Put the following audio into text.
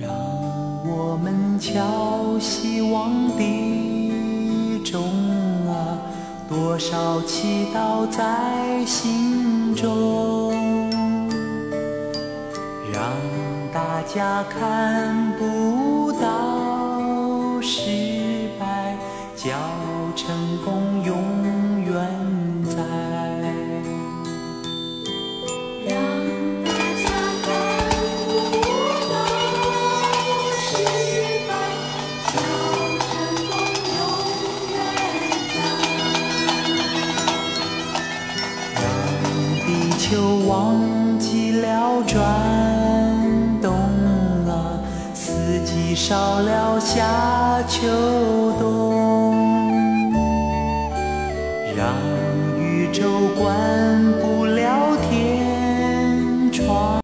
让我们敲希望的钟啊，多少祈祷在心中，让大家看不到失败，叫成功。球忘记了转动啊，四季少了夏秋冬，让宇宙关。